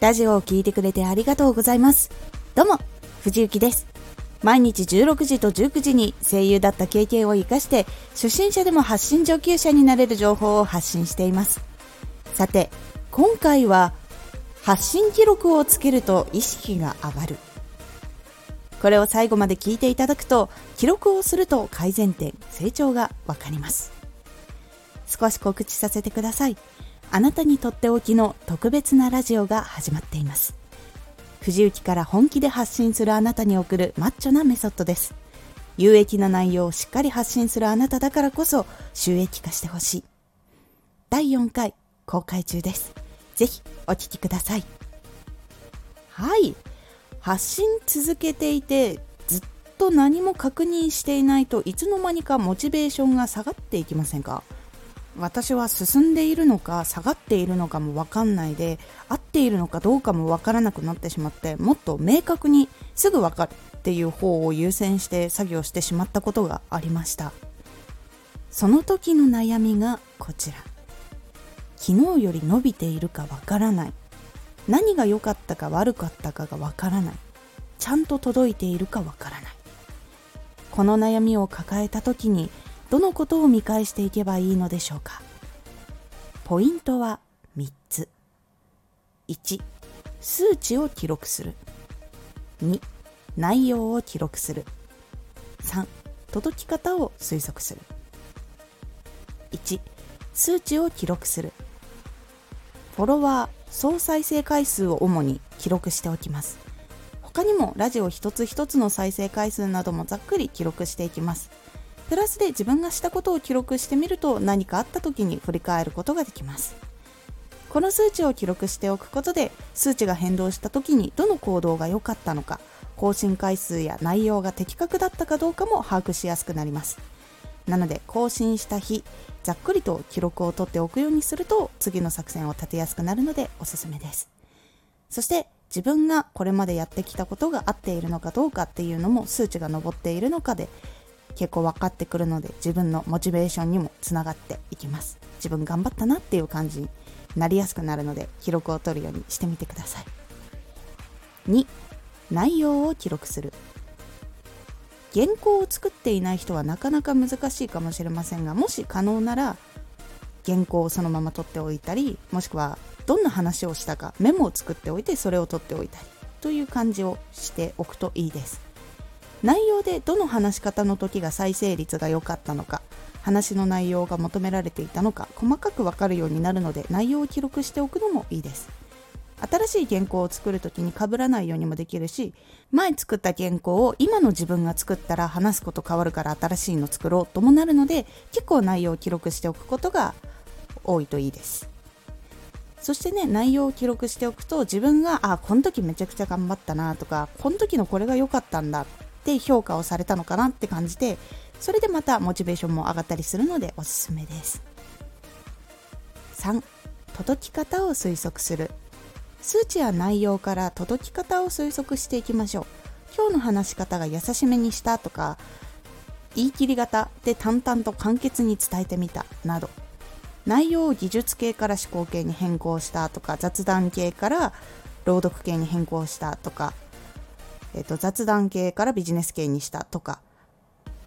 ラジオを聴いてくれてありがとうございます。どうも、藤幸です。毎日16時と19時に声優だった経験を活かして初心者でも発信上級者になれる情報を発信していますさて今回は発信記録をつけると意識が上がるこれを最後まで聞いていただくと記録をすると改善点成長がわかります少し告知させてくださいあなたにとっておきの特別なラジオが始まっています。藤雪から本気で発信するあなたに送るマッチョなメソッドです。有益な内容をしっかり発信するあなただからこそ収益化してほしい。第4回公開中です。ぜひお聴きください。はい。発信続けていてずっと何も確認していないといつの間にかモチベーションが下がっていきませんか？私は進んでいるのか下がっているのかも分かんないで合っているのかどうかも分からなくなってしまってもっと明確にすぐ分かるっていう方を優先して作業してしまったことがありました。その時の悩みがこちら。昨日より伸びているか分からない。何が良かったか悪かったかが分からない。ちゃんと届いているか分からない。この悩みを抱えた時にどのことを見返していけばいいのでしょうか？ポイントは3つ。1数値を記録する。2内容を記録する。3届き方を推測する。1数値を記録する。フォロワー総再生回数を主に記録しておきます。他にもラジオ一つ一つの再生回数などもざっくり記録していきます。プラスで自分がしたことを記録してみると何かあった時に振り返ることができます。この数値を記録しておくことで数値が変動した時にどの行動が良かったのか更新回数や内容が的確だったかどうかも把握しやすくなります。なので更新した日ざっくりと記録を取っておくようにすると次の作戦を立てやすくなるのでおすすめです。そして自分がこれまでやってきたことが合っているのかどうかっていうのも数値が上っているのかで結構分かってくるので自分のモチベーションにもつながっていきます。自分頑張ったなっていう感じになりやすくなるので記録を取るようにしてみてください。2内容を記録する。原稿を作っていない人はなかなか難しいかもしれませんがもし可能なら原稿をそのまま取っておいたりもしくはどんな話をしたかメモを作っておいてそれを取っておいたりという感じをしておくといいです。内容でどの話し方の時が再生率が良かったのか話の内容が求められていたのか細かく分かるようになるので内容を記録しておくのもいいです。新しい原稿を作る時に被らないようにもできるし前作った原稿を今の自分が作ったら話すこと変わるから新しいの作ろうともなるので結構内容を記録しておくことが多いといいです。そしてね内容を記録しておくと自分があこの時めちゃくちゃ頑張ったなとかこの時のこれが良かったんだって評価をされたのかなって感じてそれでまたモチベーションも上がったりするのでおすすめです。3届き方を推測する。数値や内容から届き方を推測していきましょう。今日の話し方が優しめにしたとか言い切り型で淡々と簡潔に伝えてみたなど。内容を技術系から思考系に変更したとか雑談系から朗読系に変更したとかえーと、雑談系からビジネス系にしたとか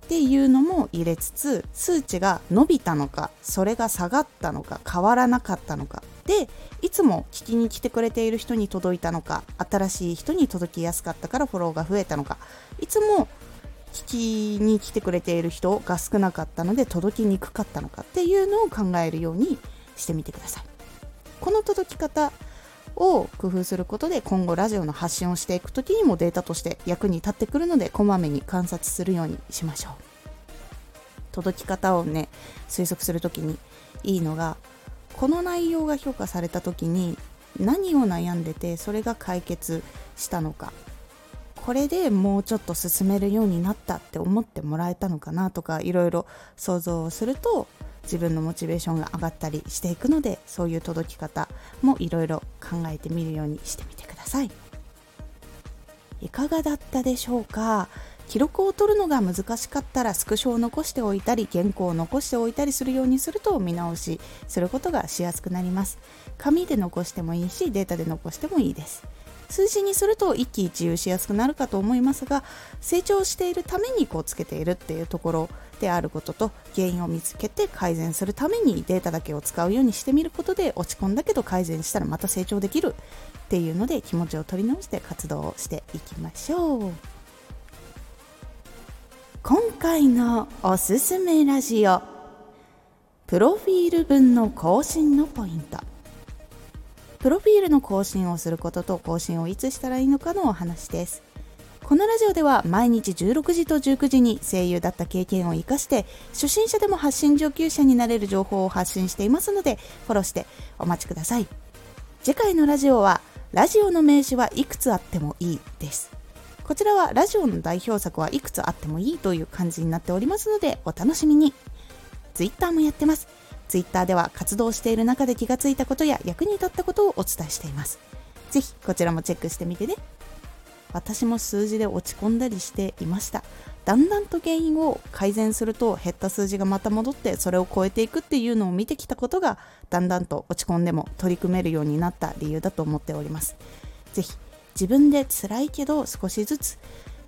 っていうのも入れつつ数値が伸びたのかそれが下がったのか変わらなかったのかでいつも聞きに来てくれている人に届いたのか新しい人に届きやすかったからフォローが増えたのかいつも聞きに来てくれている人が少なかったので届きにくかったのかっていうのを考えるようにしてみてください。この届き方を工夫することで今後ラジオの発信をしていく時にもデータとして役に立ってくるのでこまめに観察するようにしましょう。届き方をね推測する時にいいのがこの内容が評価された時に何を悩んでてそれが解決したのか。これでもうちょっと進めるようになったって思ってもらえたのかなとかいろいろ想像をすると自分のモチベーションが上がったりしていくのでそういう届き方もいろいろ考えてみるようにしてみてください。いかがだったでしょうか？記録を取るのが難しかったらスクショを残しておいたり原稿を残しておいたりするようにすると見直しすることがしやすくなります。紙で残してもいいしデータで残してもいいです。数字にすると一喜一憂しやすくなるかと思いますが成長しているためにこうつけているっていうところであることと原因を見つけて改善するためにデータだけを使うようにしてみることで落ち込んだけど改善したらまた成長できるっていうので気持ちを取り直して活動をしていきましょう。今回のおすすめラジオプロフィール文の更新のポイント。プロフィールの更新をすることと更新をいつしたらいいのかのお話です。このラジオでは毎日16時と19時に声優だった経験を生かして初心者でも発信上級者になれる情報を発信していますのでフォローしてお待ちください。次回のラジオはラジオの名詞はいくつあってもいいです。こちらはラジオの代表作はいくつあってもいいという感じになっておりますのでお楽しみに。Twitter もやってます。Twitter では活動している中で気がついたことや役に立ったことをお伝えしています。ぜひこちらもチェックしてみてね。私も数字で落ち込んだりしていました。だんだんと原因を改善すると減った数字がまた戻ってそれを超えていくっていうのを見てきたことがだんだんと落ち込んでも取り組めるようになった理由だと思っております。ぜひ自分で辛いけど少しずつ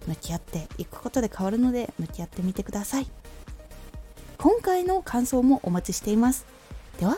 向き合っていくことで変わるので向き合ってみてください。今回の感想もお待ちしています。では